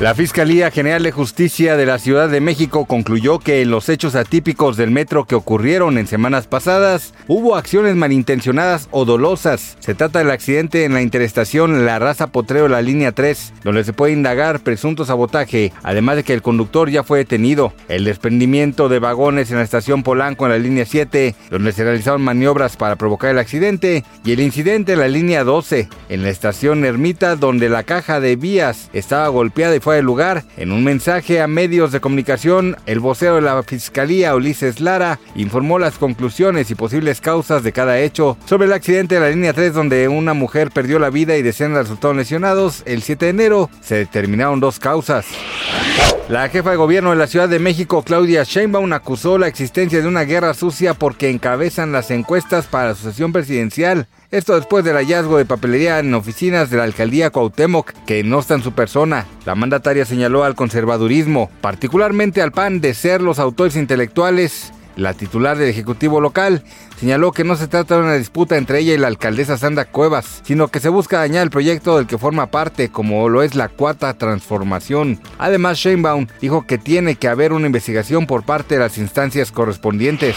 La Fiscalía General de Justicia de la Ciudad de México concluyó que en los hechos atípicos del metro que ocurrieron en semanas pasadas hubo acciones malintencionadas o dolosas. Se trata del accidente en la interestación La Raza Potrero la línea 3, donde se puede indagar presunto sabotaje, además de que el conductor ya fue detenido. El desprendimiento de vagones en la estación Polanco en la línea 7, donde se realizaron maniobras para provocar el accidente, y el incidente en la línea 12, en la estación Ermita, donde la caja de vías estaba golpeada y fue del lugar. En un mensaje a medios de comunicación, el vocero de la Fiscalía, Ulises Lara, informó las conclusiones y posibles causas de cada hecho sobre el accidente de la línea 3 donde una mujer perdió la vida y decenas resultaron lesionados. El 7 de enero se determinaron dos causas. La jefa de gobierno de la Ciudad de México, Claudia Sheinbaum, acusó la existencia de una guerra sucia porque encabezan las encuestas para la sucesión presidencial. Esto después del hallazgo de papelería en oficinas de la alcaldía Cuauhtémoc, que no está en su persona. La mandataria señaló al conservadurismo, particularmente al PAN, de ser los autores intelectuales la titular del Ejecutivo local señaló que no se trata de una disputa entre ella y la alcaldesa Sandra Cuevas, sino que se busca dañar el proyecto del que forma parte, como lo es la cuarta transformación. Además, Sheinbaum dijo que tiene que haber una investigación por parte de las instancias correspondientes.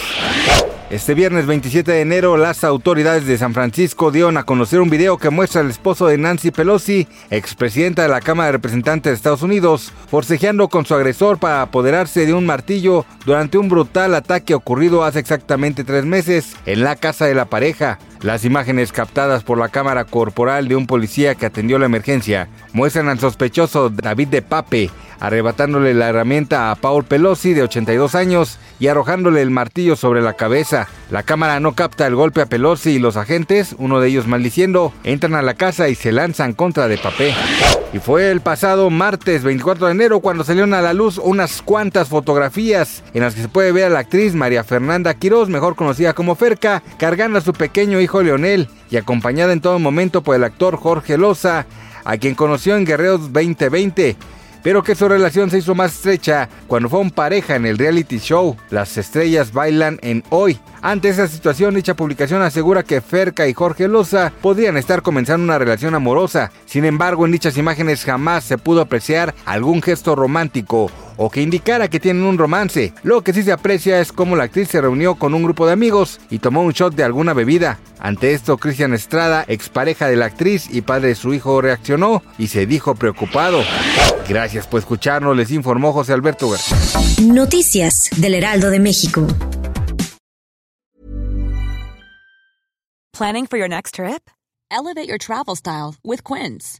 Este viernes 27 de enero, las autoridades de San Francisco dieron a conocer un video que muestra al esposo de Nancy Pelosi, expresidenta de la Cámara de Representantes de Estados Unidos, forcejeando con su agresor para apoderarse de un martillo durante un brutal ataque ocurrido hace exactamente tres meses en la casa de la pareja. Las imágenes captadas por la cámara corporal de un policía que atendió la emergencia muestran al sospechoso David de Pape arrebatándole la herramienta a Paul Pelosi de 82 años y arrojándole el martillo sobre la cabeza. La cámara no capta el golpe a Pelosi y los agentes, uno de ellos maldiciendo, entran a la casa y se lanzan contra de Papé. Y fue el pasado martes 24 de enero cuando salieron a la luz unas cuantas fotografías en las que se puede ver a la actriz María Fernanda Quiroz, mejor conocida como Ferca, cargando a su pequeño hijo Leonel y acompañada en todo momento por el actor Jorge Loza, a quien conoció en Guerreros 2020 pero que su relación se hizo más estrecha cuando fueron pareja en el reality show Las Estrellas Bailan en Hoy. Ante esa situación, dicha publicación asegura que Ferca y Jorge Loza podrían estar comenzando una relación amorosa. Sin embargo, en dichas imágenes jamás se pudo apreciar algún gesto romántico o que indicara que tienen un romance. Lo que sí se aprecia es cómo la actriz se reunió con un grupo de amigos y tomó un shot de alguna bebida. Ante esto, Cristian Estrada, expareja de la actriz y padre de su hijo, reaccionó y se dijo preocupado. Gracias por escucharnos, les informó José Alberto García. Noticias del Heraldo de México. Planning for your next trip? Elevate your travel style with Quince.